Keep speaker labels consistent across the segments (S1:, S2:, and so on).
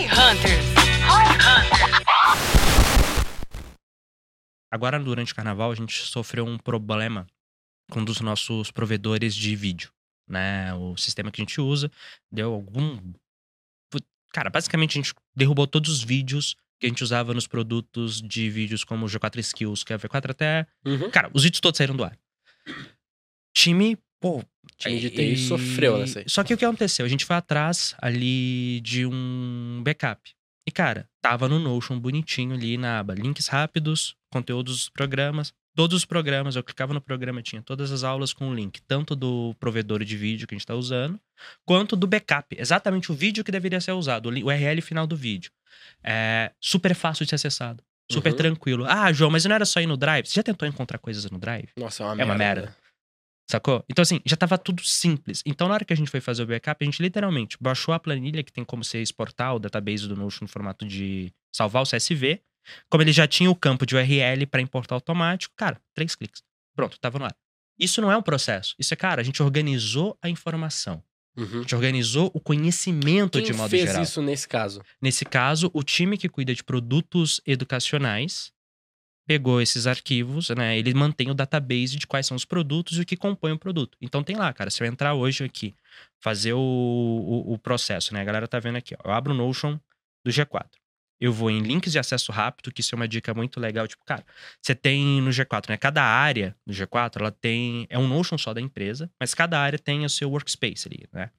S1: Hi Hunters. Hi Hunters.
S2: Agora, durante o carnaval, a gente sofreu um problema com um dos nossos provedores de vídeo. Né? O sistema que a gente usa deu algum. Cara, basicamente a gente derrubou todos os vídeos que a gente usava nos produtos de vídeos como o G4 Skills, que é o V4 até.
S3: Uhum.
S2: Cara, os vídeos todos saíram do ar. Time, pô.
S3: Time de TI
S2: e-
S3: sofreu nessa aí.
S2: Só que o que aconteceu? A gente foi atrás ali de um backup. E, cara, tava no Notion bonitinho ali na aba links rápidos, conteúdos dos programas. Todos os programas, eu clicava no programa, tinha todas as aulas com o link, tanto do provedor de vídeo que a gente tá usando, quanto do backup. Exatamente o vídeo que deveria ser usado, o URL final do vídeo. É super fácil de ser acessado. Super
S3: Uhum.
S2: tranquilo. Ah, João, mas não era só ir no Drive? Você já tentou encontrar coisas no Drive?
S3: Nossa, é uma
S2: É
S3: merda.
S2: uma merda. Sacou? Então, assim, já tava tudo simples. Então, na hora que a gente foi fazer o backup, a gente literalmente baixou a planilha que tem como você exportar o database do Notion no formato de salvar o CSV. Como ele já tinha o campo de URL para importar automático, cara, três cliques. Pronto, tava no ar. Isso não é um processo. Isso é, cara, a gente organizou a informação. A
S3: Uhum.
S2: gente organizou o conhecimento
S3: Quem
S2: de modo
S3: fez
S2: geral.
S3: isso nesse caso?
S2: Nesse caso, o time que cuida de produtos educacionais pegou esses arquivos, né? Ele mantém o database de quais são os produtos e o que compõe o produto. Então tem lá, cara. Se eu entrar hoje aqui, fazer o, o, o processo, né? A galera tá vendo aqui, ó. Eu abro o Notion do G4. Eu vou em links de acesso rápido, que isso é uma dica muito legal. Tipo, cara, você tem no G4, né? Cada área do G4, ela tem. É um Notion só da empresa, mas cada área tem o seu workspace ali, né?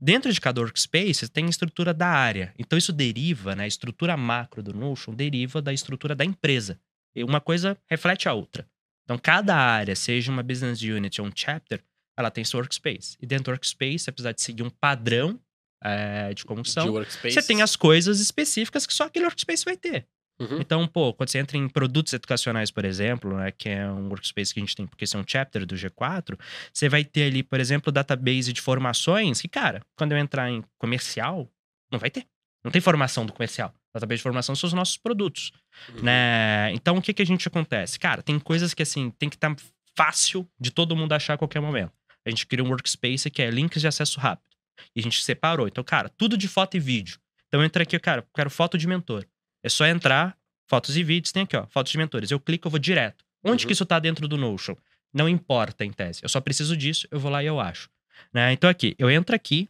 S2: Dentro de cada workspace tem a estrutura da área. Então isso deriva, né? A estrutura macro do Notion deriva da estrutura da empresa. Uma coisa reflete a outra. Então cada área, seja uma business unit ou um chapter, ela tem seu workspace. E dentro do workspace, apesar de seguir um padrão é, de como
S3: de
S2: são,
S3: workspace?
S2: você tem as coisas específicas que só aquele workspace vai ter.
S3: Uhum.
S2: Então, pô, quando você entra em produtos educacionais, por exemplo, né, que é um workspace que a gente tem, porque esse é um chapter do G4, você vai ter ali, por exemplo, database de formações, que, cara, quando eu entrar em comercial, não vai ter. Não tem formação do comercial. Database de formação são os nossos produtos,
S3: Uhum.
S2: né? Então, o que que a gente acontece? Cara, tem coisas que, assim, tem que estar fácil de todo mundo achar a qualquer momento. A gente cria um workspace que é links de acesso rápido. E a gente separou. Então, cara, tudo de foto e vídeo. Então, entra aqui, cara, quero foto de mentor. É só entrar, fotos e vídeos, tem aqui, ó, fotos de mentores. Eu clico, eu vou direto. Onde
S3: Uhum.
S2: que isso tá dentro do Notion? Não importa, em tese. Eu só preciso disso, eu vou lá e eu acho. Né? Então, aqui, eu entro aqui,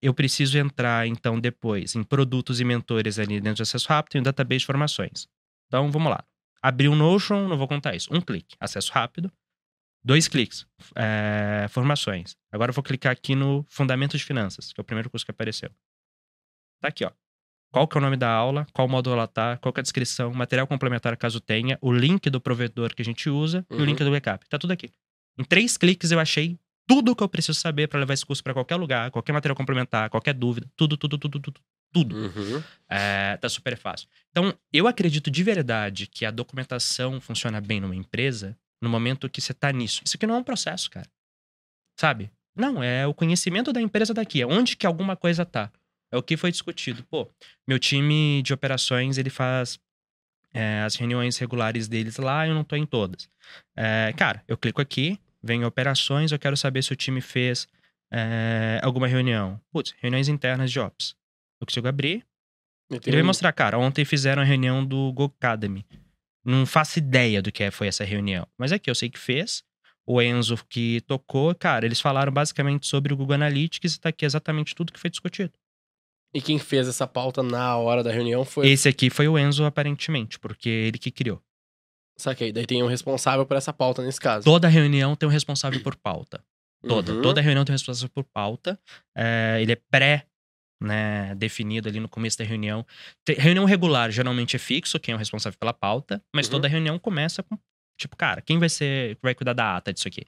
S2: eu preciso entrar, então, depois em produtos e mentores ali dentro do acesso rápido e um database de formações. Então, vamos lá. Abrir um Notion, não vou contar isso. Um clique, acesso rápido. Dois cliques, é, formações. Agora eu vou clicar aqui no Fundamentos de Finanças, que é o primeiro curso que apareceu. Tá aqui, ó. Qual que é o nome da aula, qual módulo ela tá, qual que é a descrição, material complementar caso tenha, o link do provedor que a gente usa e o
S3: Uhum.
S2: link do backup. Tá tudo aqui. Em três cliques eu achei tudo que eu preciso saber para levar esse curso para qualquer lugar, qualquer material complementar, qualquer dúvida, tudo, tudo, tudo, tudo, tudo.
S3: Uhum.
S2: É, tá super fácil. Então, eu acredito de verdade que a documentação funciona bem numa empresa no momento que você tá nisso. Isso aqui não é um processo, cara. Sabe? Não, é o conhecimento da empresa daqui. É onde que alguma coisa tá. É o que foi discutido. Pô, meu time de operações, ele faz é, as reuniões regulares deles lá, eu não tô em todas. É, cara, eu clico aqui, vem em operações, eu quero saber se o time fez é, alguma reunião. Putz, reuniões internas de ops. Eu consigo abrir,
S3: Eu tenho
S2: ele vai mostrar, cara, ontem fizeram a reunião do Go Academy. Não faço ideia do que é- foi essa reunião. Mas aqui, eu sei que fez. O Enzo que tocou, cara, eles falaram basicamente sobre o Google Analytics e tá aqui exatamente tudo que foi discutido.
S3: E quem fez essa pauta na hora da reunião foi.
S2: Esse aqui foi o Enzo, aparentemente, porque ele que criou.
S3: Saquei. Daí tem um responsável por essa pauta nesse caso.
S2: Toda reunião tem um responsável por pauta. Toda.
S3: Uhum.
S2: Toda reunião tem um responsável por pauta. É, ele é pré né, definido ali no começo da reunião. Tem- reunião regular geralmente é fixo, quem é o responsável pela pauta, mas
S3: Uhum.
S2: toda reunião começa com, tipo, cara, quem vai ser, vai cuidar da ata disso aqui?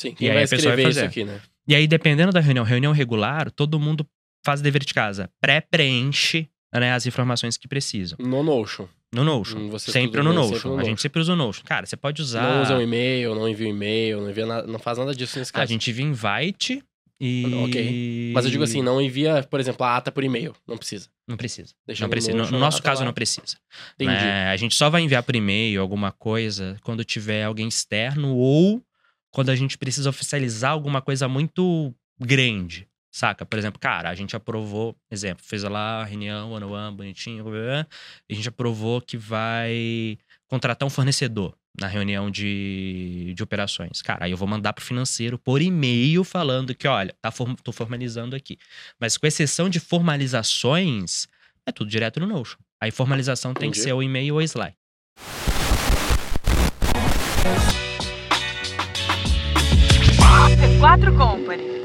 S3: Sim, quem
S2: E aí
S3: vai
S2: a pessoa vai
S3: escrever isso aqui, né?
S2: E aí, dependendo da reunião, reunião regular, todo mundo faz dever de casa. Pré-preenche né, as informações que precisam.
S3: No Notion.
S2: No Notion.
S3: Hum, você
S2: sempre no Notion.
S3: sempre no
S2: A
S3: Notion.
S2: gente sempre usa o Notion. Cara, você pode usar.
S3: Não usa um e-mail, não envia um e-mail, não envia nada, não faz nada disso nesse caso.
S2: A gente envia invite e.
S3: Ok. Mas eu digo assim, não envia, por exemplo, a ata por e-mail. Não precisa.
S2: Não precisa.
S3: Deixa
S2: não precisa. No, no nosso caso,
S3: lá.
S2: não precisa.
S3: Entendi.
S2: né? A gente só vai enviar por e-mail alguma coisa quando tiver alguém externo ou quando a gente precisa oficializar alguma coisa muito grande. Saca? Por exemplo, cara, a gente aprovou, exemplo, fez lá a reunião, one on one, bonitinho, blá, blá, blá, e a gente aprovou que vai contratar um fornecedor na reunião de, de operações. Cara, aí eu vou mandar pro financeiro por e-mail falando que, olha, tá form- tô formalizando aqui. Mas com exceção de formalizações, é tudo direto no Notion. Aí formalização tem que
S3: Entendi.
S2: ser o e-mail ou o slide.
S4: C4 Company.